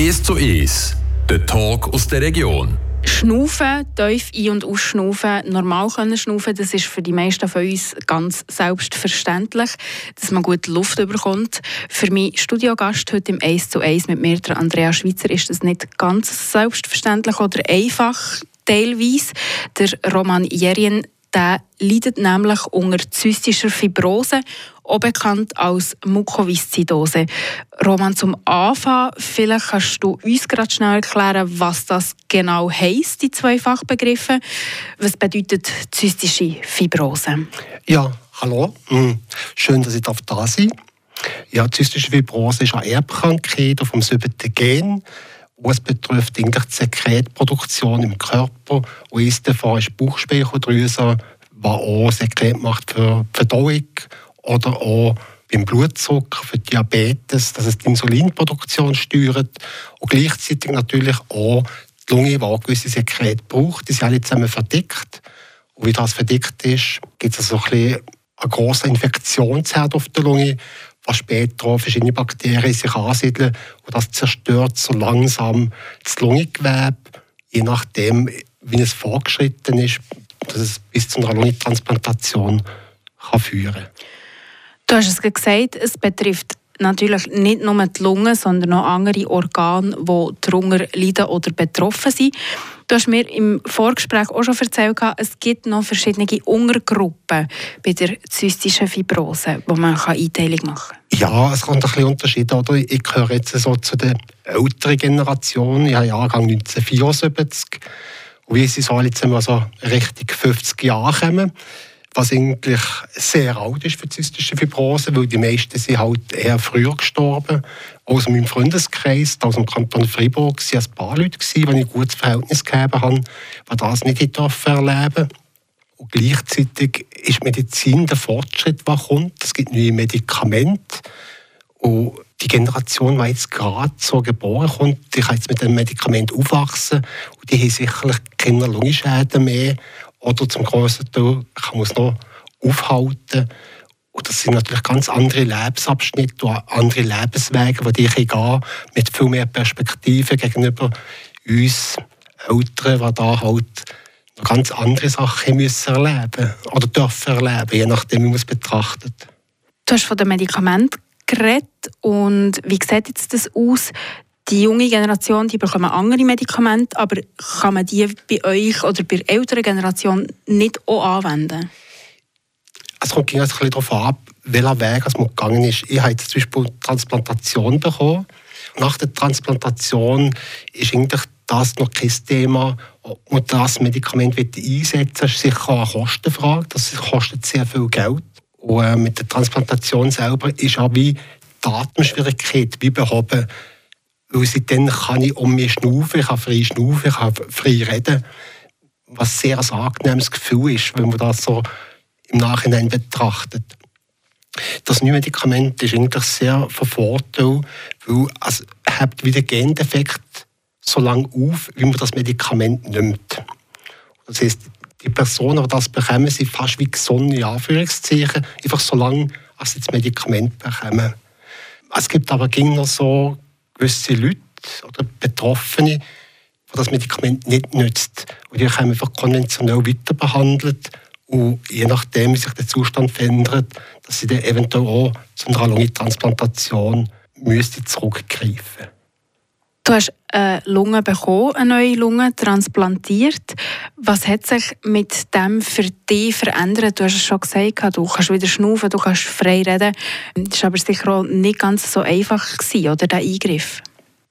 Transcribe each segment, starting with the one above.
1 zu 1, der Talk aus der Region. Schnaufen, tief ein- und ausschnaufen, normal können schnaufen, das ist für die meisten von uns ganz selbstverständlich, dass man gut Luft bekommt. Für meinen Studiogast heute im 1 zu 1 mit mir, der Andrea Schweizer, ist das nicht ganz selbstverständlich oder einfach teilweise. Der Roman Jerien der leidet nämlich unter zystischer Fibrose, auch bekannt als Mukoviszidose. Roman, zum Anfang, vielleicht kannst du uns gerade schnell erklären, was das genau heisst, die zwei Fachbegriffe. Was bedeutet zystische Fibrose? Ja, hallo. Hm, schön, dass ich da sein Ja, zystische Fibrose ist eine Erbkrankheit dem siebten Gen. Was betrifft die Sekretproduktion im Körper. Und eines davon ist die Bauchspeicheldrüse, was auch Sekret macht für die Verdauung oder auch beim Blutzucker, für Diabetes, dass es die Insulinproduktion steuert und gleichzeitig natürlich auch die Lunge, die auch gewisse Sekret braucht. Die sind alle zusammen verdickt. Und wie das verdickt ist, gibt es also ein einen grossen Infektionsherd auf der Lunge, was später verschiedene Bakterien sich ansiedeln und das zerstört so langsam das Lungengewebe, je nachdem, wie es vorgeschritten ist, dass es bis zu einer Lungentransplantation kann führen kann. Du hast es gesagt, es betrifft natürlich nicht nur die Lunge, sondern auch andere Organe, die darunter leiden oder betroffen sind. Du hast mir im Vorgespräch auch schon erzählt, es gibt noch verschiedene Untergruppen bei der zystischen Fibrose, wo man Einteilung machen kann. Ja, es kommt ein bisschen Unterschied. Oder? Ich gehöre jetzt so zu der älteren Generation. Ich habe Jahrgang 1974. Und wie sie so jetzt immer so Richtung 50 Jahre kommen was eigentlich sehr alt ist für zystische Fibrose, weil die meisten sind halt eher früher gestorben. Aus meinem Freundeskreis, aus dem Kanton Freiburg, waren ein paar Leute, die ich ein gutes Verhältnis gegeben habe, die das nicht erleben durften. Und gleichzeitig ist Medizin der Fortschritt, der kommt. Es gibt neue Medikamente. Und die Generation, die jetzt gerade so geboren kommt, die kann jetzt mit dem Medikament aufwachsen und die haben sicherlich keine Lungenschäden mehr oder zum grossen Teil kann man es noch aufhalten. Und das sind natürlich ganz andere Lebensabschnitte und andere Lebenswege, die ich gehe, mit viel mehr Perspektiven gegenüber uns Eltern, die da halt noch ganz andere Sachen müssen erleben oder dürfen erleben, je nachdem, wie man es betrachtet. Du hast von den Medikamenten geredet und wie sieht jetzt das aus? Die junge Generation die bekommen andere Medikamente, aber kann man die bei euch oder bei der älteren Generation nicht auch anwenden? Es kommt ein darauf ab, welcher Weg man gegangen ist. Ich habe zum Beispiel Transplantation bekommen. Nach der Transplantation ist eigentlich das noch kein Thema. Und das Medikament einsetzen, ist sicher eine Kostenfrage. Das kostet sehr viel Geld. Und äh, mit der Transplantation selber ist auch wie Datenschwierigkeit wie behoben. Weil seitdem kann ich um mich schnaufen, ich kann frei schnaufen, ich kann frei reden. Was sehr ein angenehmes Gefühl ist, wenn man das so im Nachhinein betrachtet. Das neue Medikament ist eigentlich sehr von Vorteil, weil es hebt wieder Gendefekt so lange auf, wie man das Medikament nimmt. Das heißt, die Personen, die das bekommen, sind fast wie gesund, in Anführungszeichen, einfach so lange, als sie das Medikament bekommen. Es gibt aber noch so gewisse Leute oder Betroffene, die das Medikament nicht nützt. Und die können einfach konventionell weiter behandelt. Und je nachdem, wie sich der Zustand verändert, dass sie dann eventuell auch zu einer Lungentransplantation müsste zurückgreifen Du hast eine Lunge bekommen, eine neue Lunge transplantiert. Was hat sich mit dem für dich verändert? Du hast es schon gesagt, du kannst wieder schnaufen, du kannst frei reden. Das war aber sicher auch nicht ganz so einfach, gewesen, oder, der Eingriff?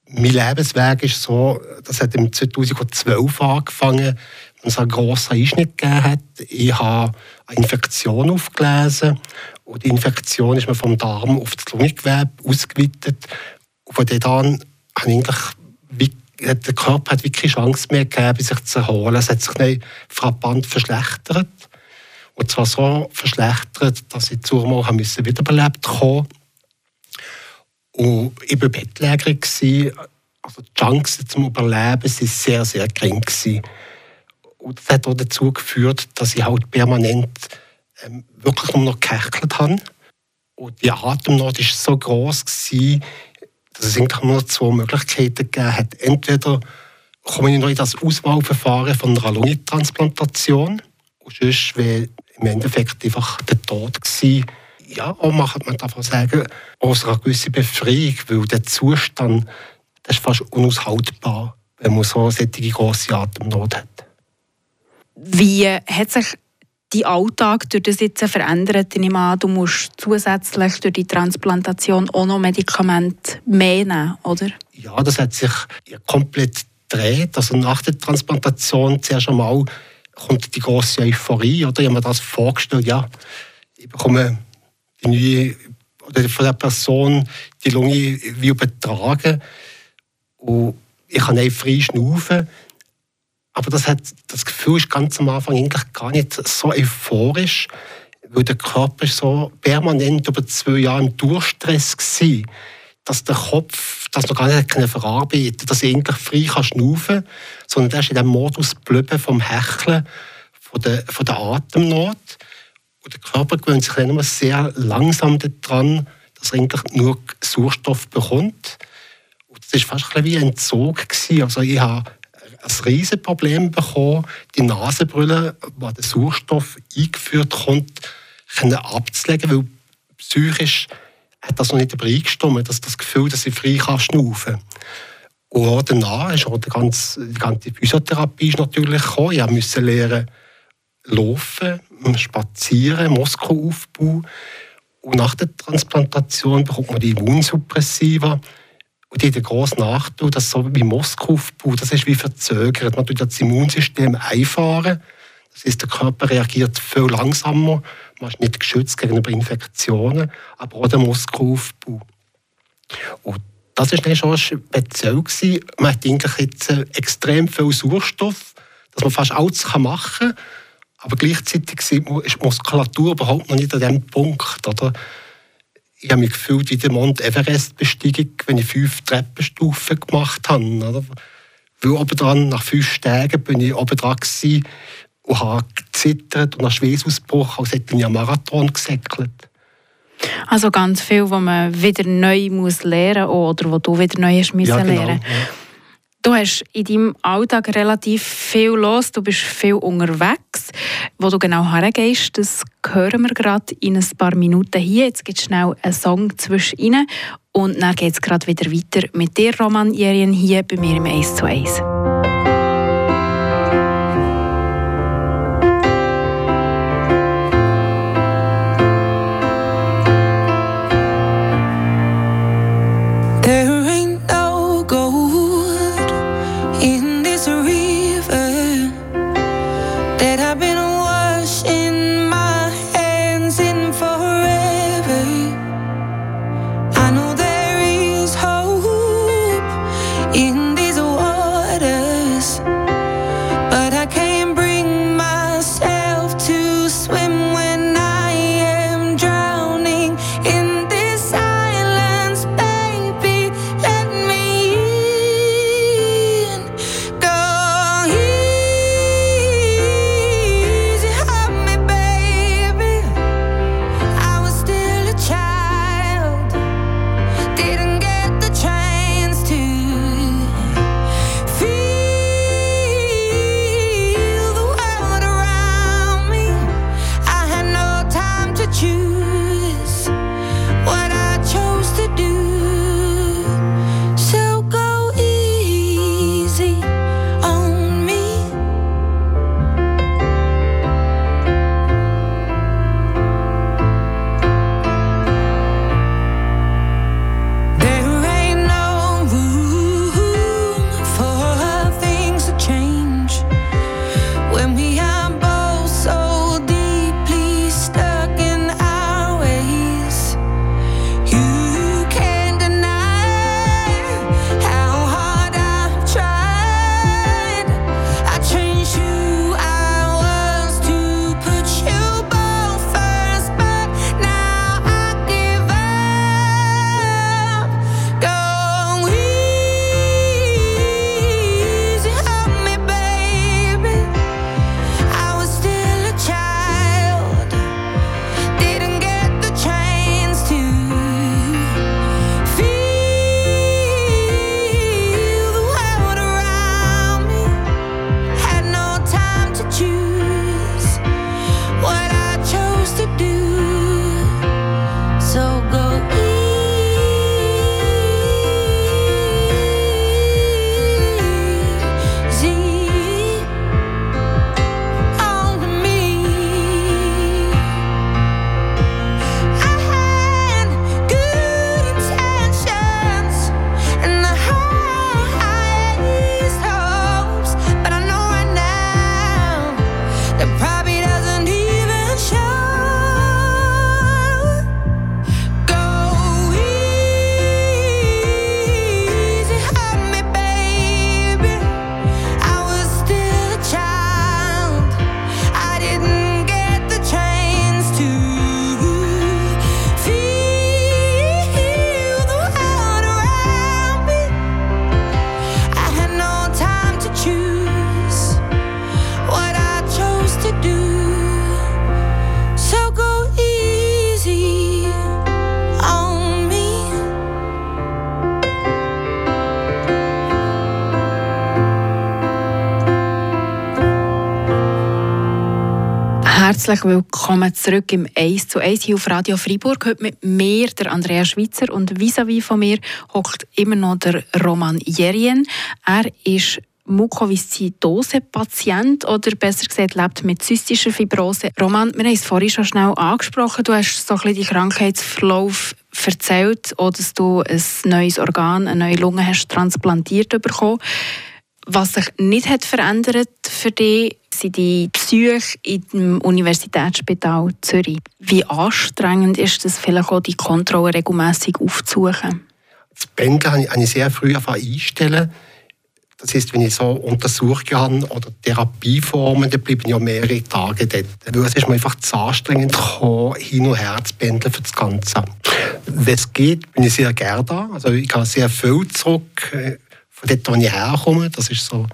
Mein Lebensweg ist so, das hat im 2012 angefangen, wenn es einen grossen Einschnitt gegeben hat. Ich habe eine Infektion aufgelesen und die Infektion ist mir vom Darm auf das Lungengewebe ausgeweitet. Und von dort an eigentlich wie, der Körper hat wirklich keine Chance mehr gegeben, sich zu erholen. Es hat sich nicht frappant verschlechtert. Und zwar so verschlechtert, dass ich zu mal wiederbelebt kommen Und ich war Bettlägerin. Also die Chancen zum Überleben waren sehr, sehr gering. Und das hat auch dazu geführt, dass ich halt permanent ähm, wirklich nur noch gehechelt habe. Und die Atemnot war so groß, dass es nur zwei Möglichkeiten gegeben hat. Entweder komme ich noch in das Auswahlverfahren von einer Lungentransplantation und sonst wäre im Endeffekt einfach der Tod gewesen. Ja, auch macht man davon sagen, aus einer gewissen Befreiung, weil der Zustand das ist fast unaushaltbar, wenn man so eine grosse Atemnot hat. Wie hat sich dein Alltag durch das jetzt verändert? Ich an, du musst zusätzlich durch die Transplantation auch noch Medikamente mehr nehmen, oder? Ja, das hat sich komplett gedreht. Also nach der Transplantation zuerst einmal kommt die große Euphorie. Oder? Ich habe mir das vorgestellt, ja, ich bekomme die neue, oder von der Person die Lunge wie übertragen. Und ich kann frei schnaufen. Aber das, hat, das Gefühl ist ganz am Anfang eigentlich gar nicht so euphorisch, weil der Körper so permanent über zwei Jahre im Durchstress war, dass der Kopf das noch gar nicht verarbeiten konnte, dass ich eigentlich frei kann schnaufen kann, sondern der ist in dem Modus geblieben vom Hecheln, von der, von der Atemnot. Und der Körper gewöhnt sich dann immer sehr langsam daran, dass er eigentlich nur Sauerstoff bekommt. Es war fast ein wie ein Entzug. Also ich habe ein riesiges Problem bekommen, die Nasenbrille, wo der Sauerstoff eingeführt kommt, abzulegen, weil psychisch hat das noch nicht übereingestimmt, dass das Gefühl, dass ich frei kann schnaufen kann. Und danach ist auch die ganze, die ganze Physiotherapie natürlich gekommen. Ich musste lernen, laufen, spazieren, Muskelaufbau. Und nach der Transplantation bekommt man die Immunsuppressiva. Und die hat einen grossen Nachteil, dass so wie Muskelaufbau, das ist wie verzögert. Man tut das Immunsystem einfahren. Das heißt, der Körper reagiert viel langsamer. Man ist nicht geschützt gegenüber Infektionen, aber auch der Muskelaufbau. Und das war dann schon speziell. Gewesen. Man hat eigentlich jetzt äh, extrem viel Sauerstoff, dass man fast alles machen kann. Aber gleichzeitig ist die Muskulatur überhaupt noch nicht an diesem Punkt. Oder? Ich habe mich gefühlt wie der Mount Everest-Bestiegen, wenn ich fünf Treppenstufen gemacht habe. Oder? Weil oben nach fünf Tagen bin ich oben dran und habe gezittert und nach Schweißausbruch, als hätte ich einen Marathon gesäckelt. Also ganz viel, was man wieder neu muss lernen muss oder was du wieder neu hast ja, genau, lernen. Ja. Du hast in deinem Alltag relativ viel los, du bist viel unterwegs. Wo du genau hergehst, das hören wir gerade in ein paar Minuten hier. Jetzt gibt es schnell einen Song zwischen ihnen und dann geht es gerade wieder weiter mit dir, Roman Jerien, hier bei mir im 1 zu 1. Herzlich willkommen zurück im 1 zu 1 hier auf Radio Freiburg. Heute mit mir, der Andrea Schweitzer, und vis-à-vis -vis von mir hockt immer noch der Roman Jerien. Er ist Mukoviszidose-Patient oder besser gesagt lebt mit zystischer Fibrose. Roman, wir haben es vorhin schon schnell angesprochen. Du hast so ein bisschen die Krankheitsverlauf erzählt, oder dass du ein neues Organ, eine neue Lunge hast transplantiert bekommen. Was sich nicht hat verändert für dich, sind die Psyche im Universitätsspital Zürich. Wie anstrengend ist es vielleicht auch, die Kontrolle regelmäßig aufzusuchen? Das Banken habe ich sehr früh einstellen das heißt, wenn ich so Untersuchungen habe oder Therapieformen, dann bleibe ich ja mehrere Tage dort. Weil es ist mir einfach zu anstrengend, hin und her zu pendeln für das Ganze. Wenn es geht, bin ich sehr gerne da. Also ich habe sehr viel zurück äh, dort, wo ich herkomme. Das ist so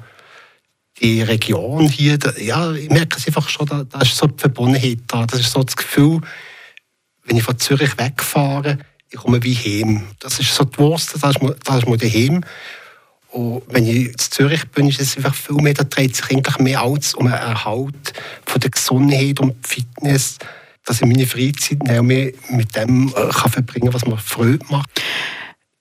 die Region hier. Ja, ich merke es einfach schon, da, da ist so die Verbundenheit da. Das ist so das Gefühl, wenn ich von Zürich wegfahre, ich komme wie heim. Das ist so die Wurst, das ist, das ist mal daheim. Und wenn ich in Zürich bin, ist es einfach viel mehr, da dreht sich eigentlich mehr als um einen Erhalt von der Gesundheit und Fitness, dass ich meine Freizeit mehr mit dem äh, kann verbringen kann, was mir Freude macht.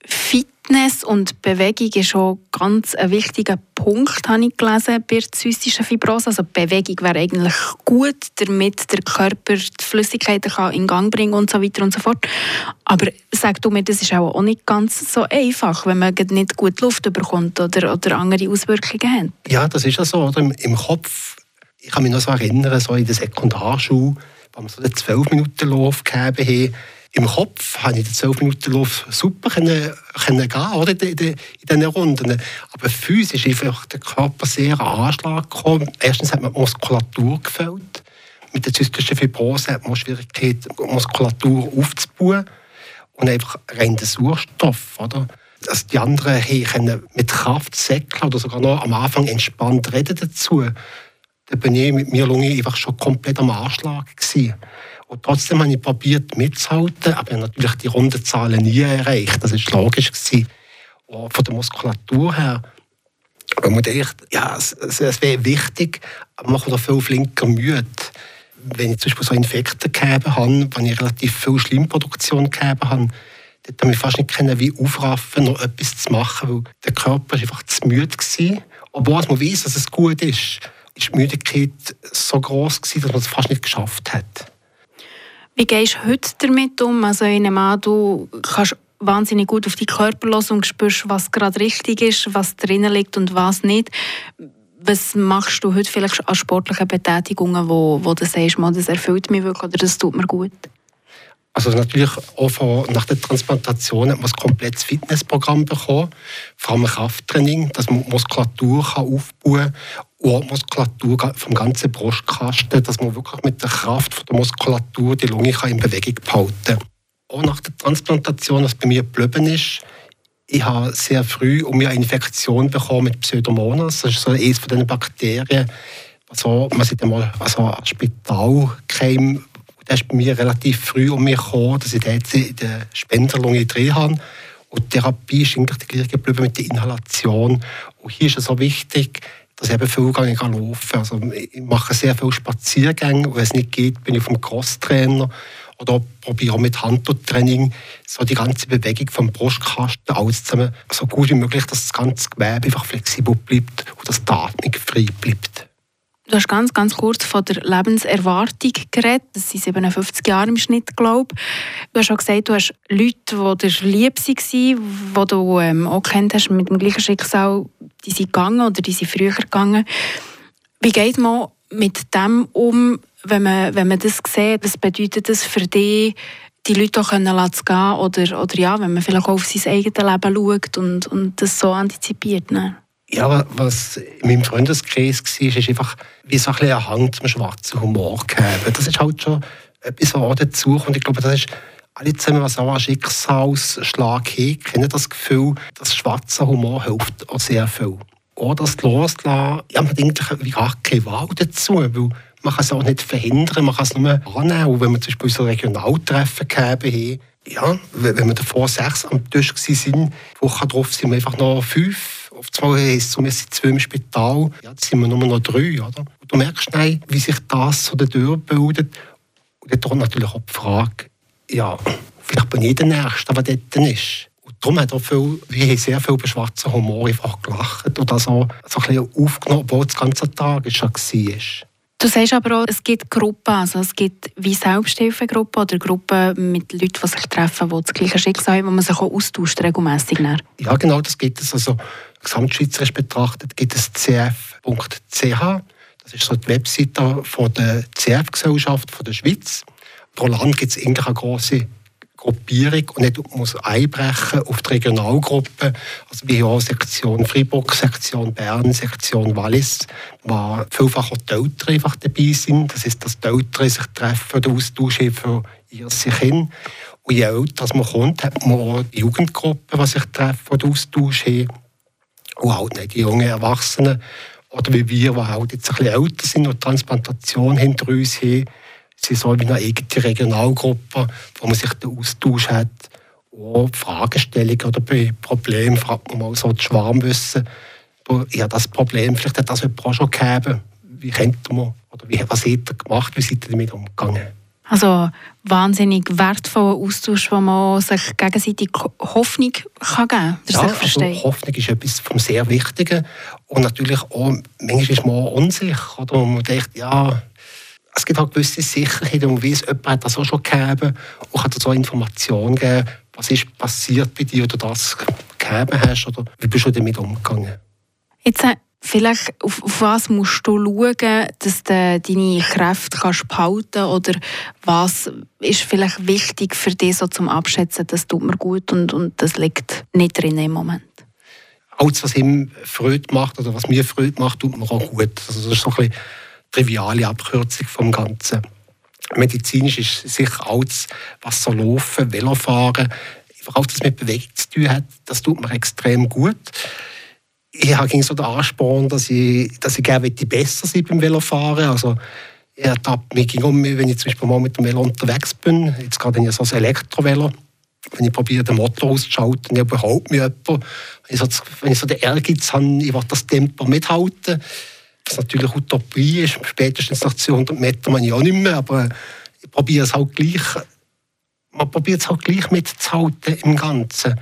Fitness und Bewegung ist schon ganz ein wichtiger Punkt, habe ich gelesen, bei der zystischen Fibrose. Also Bewegung wäre eigentlich gut, damit der Körper die Flüssigkeiten in Gang bringen und so weiter und so fort. Aber sag du mir, das ist auch nicht ganz so einfach, wenn man nicht gut Luft bekommt oder, oder andere Auswirkungen hat. Ja, das ist ja so. Oder? Im, Im Kopf, ich kann mich noch so erinnern, so in der Sekundarschule, wo wir so den 12 Minuten Lauf gegeben haben, im Kopf habe ich den 12 Minuten Lauf super können, können gehen oder, in, diesen Runden. Aber physisch ist einfach der Körper sehr an Anschlag gekommen. Erstens hat man die Muskulatur gefällt. Mit der zystischen Fibrose hat man Schwierigkeit, Muskulatur aufzubauen. Und einfach rein den Sauerstoff. Oder? Also die anderen können mit Kraft säckeln oder sogar noch am Anfang entspannt reden dazu. Da bin ich mit mir Lunge einfach schon komplett am Anschlag gewesen. Und trotzdem habe ich probiert mitzuhalten, aber natürlich die Rundenzahlen nie erreicht. Das war logisch. Gewesen. Und von der Muskulatur her, man denkt, ja, es, es wäre wichtig, aber man kommt viel flinker müde. Wenn ich zum Beispiel so Infekte gegeben habe, wenn ich relativ viel Schlimmproduktion gegeben habe, dort habe ich fast nicht können, wie aufraffen, noch etwas zu machen, weil der Körper war einfach zu müde war. Obwohl man weiß, dass es gut ist, ist die Müdigkeit so groß dass man es fast nicht geschafft hat. Wie gehst du heute damit um? Also ich nehme du kannst wahnsinnig gut auf die Körper hören und spürst, was gerade richtig ist, was drinnen liegt und was nicht. Was machst du heute vielleicht an sportlichen Betätigungen, wo, wo du sagst, das erfüllt mich wirklich oder das tut mir gut? Also natürlich auch von, nach der Transplantation hat man ein komplettes Fitnessprogramm bekommen, vor allem Krafttraining, dass man Muskulatur aufbauen kann Ohrmuskulatur vom ganzen Brustkasten, dass man wirklich mit der Kraft der Muskulatur die Lunge in Bewegung behalten kann. Auch nach der Transplantation, was bei mir geblieben ist, ich habe sehr früh um eine Infektion bekommen mit Pseudomonas. Das ist so eines von den Bakterien, also man sieht einmal also ein Spital kam, der ist bei mir relativ früh um mich gekommen, dass ich jetzt in der Spenderlunge drin habe. Und die Therapie ist eigentlich die gleiche geblieben mit der Inhalation. Und hier ist es so wichtig, dass ich eben viel gehe laufen. Also ich mache sehr viele Spaziergänge. Wenn es nicht geht, bin ich dem Crosstrainer oder probiere auch mit Handtraining so die ganze Bewegung vom Brustkasten alles zusammen so gut wie möglich, dass das ganze Gewebe einfach flexibel bleibt und die Atmung frei bleibt. Du hast ganz, ganz kurz von der Lebenserwartung geredet. Das sind 57 Jahre im Schnitt, glaube ich. Du hast auch gesagt, du hast Leute, die dir lieb waren, die du ähm, auch kennt hast mit dem gleichen Schicksal, die sind gegangen oder die sind früher gegangen. Wie geht man mit dem um, wenn man, wenn man das sieht? Was bedeutet das für dich, die Leute auch können lassen gehen oder, oder ja, wenn man vielleicht auch auf sein eigenes Leben schaut und, und das so antizipiert? Ne? Ja, was in meinem Freundeskreis war, ist einfach wie so ein bisschen ein Hang zum schwarzen Humor gegeben. Das ist halt schon etwas, was auch dazu kommt. Ich glaube, das ist alle zusammen, was auch einen Schicksalsschlag haben, kennen das Gefühl, dass schwarzer Humor hilft auch sehr viel. Oder das Loslassen, ja, man denkt wie gar keine Wahl dazu, weil man kann es auch nicht verhindern, man kann es nur annehmen. Und wenn wir zum Beispiel so Regionaltreffen gegeben haben, ja, wenn wir davor sechs am Tisch waren, die Woche darauf sind wir einfach noch fünf auf zwei heisst es, wir sind zwei im Spital, ja, jetzt sind wir nur noch drei. Oder? Und du merkst schnell, wie sich das so dadurch bildet. Und dann natürlich auch die Frage, ja, vielleicht bin ich der Nächste, der dort ist. Und darum hat auch viel, wir haben sehr viel über schwarzen Humor einfach gelacht oder so, so ein bisschen aufgenommen, obwohl das ganze Tag schon war. Du sagst aber auch, es gibt Gruppen, also es gibt wie Selbsthilfegruppen oder Gruppen mit Leuten, die sich treffen, die das gleiche Schicksal haben, wo man sich auch austauscht regelmässig. Ja, genau, das gibt es. Also gesamtschweizerisch betrachtet gibt es cf.ch. Das ist so die Webseite von der CF-Gesellschaft der Schweiz. Pro Land gibt es eigentlich eine große Gruppierung und nicht muss einbrechen auf die Regionalgruppen. Also wie auch Sektion Fribourg, Sektion Bern, Sektion Wallis, wo vielfach auch die Eltern einfach dabei sind. Das ist, dass die Eltern sich treffen oder austauschen für ihr sich hin. Und je älter man kommt, hat man auch Jugendgruppen, die sich treffen oder austauschen. Und halt nicht die jungen Erwachsenen. Oder wie wir, die halt jetzt ein bisschen älter sind und Transplantation hinter uns haben, sie soll wie eine eigene Regionalgruppe, wo man sich den Austausch hat, auch Fragestellungen oder bei Problemen fragt man mal so das Schwarmwissen. Ja, das Problem, vielleicht hat das jemand auch schon gegeben. Wie kennt man oder wie, was hat er gemacht, wie seid ihr damit umgegangen? Also wahnsinnig wertvoller Austausch, wo man sich gegenseitig Hoffnung kann geben kann. Ja, also Hoffnung ist etwas vom sehr Wichtigen. Und natürlich auch, manchmal ist man auch unsicher. Oder man denkt, ja, es gibt halt gewisse Sicherheiten, man weiß, jemand hat das auch schon gegeben und kann so Informationen geben, was ist passiert bei dir, oder das gegeben hast oder wie bist du damit umgegangen. Jetzt äh, vielleicht, auf, auf, was musst du schauen, dass du deine Kräfte kannst behalten oder was ist vielleicht wichtig für dich so zum Abschätzen, das tut mir gut und, und das liegt nicht drin im Moment? Alles, was ihm Freude macht oder was mir Freude macht, tut mir auch gut. Also das ist so ein bisschen triviale Abkürzung vom Ganzen. Medizinisch ist sicher alles, was so laufen, Velofahren, einfach alles, was mit Bewegung zu tun hat, das tut mir extrem gut. Ich habe so den Ansporn, dass ich, dass ich gerne besser sein beim Velofahren. Also, ich ertappe mich um, wenn ich zum Beispiel mal mit dem Velo unterwegs bin. Jetzt gerade in so ein Elektrovelo. Wenn ich probiere, den Motor auszuschalten, ich überhaupt mich jemand. Wenn ich so, wenn ich so den Ehrgeiz habe, ich will das Tempo mithalten was natürlich Utopie ist, spätestens nach 200 Metern man ja auch nicht mehr, aber ich probiere es halt gleich, man probiert es halt gleich mitzuhalten im Ganzen.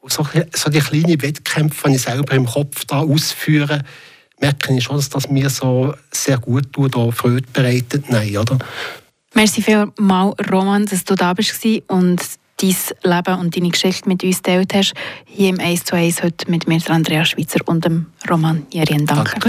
Und so, so die kleinen Wettkämpfe, die ich selber im Kopf da ausführe, merke ich schon, dass das mir so sehr gut tut, auch Freude bereitet. Nein, oder? Merci vielmals, Roman, dass du da bist und dein Leben und deine Geschichte mit uns geteilt hast. Hier im 1 zu 1 heute mit mir, Andrea Schweizer und dem Roman Jerien. Danke. Danke.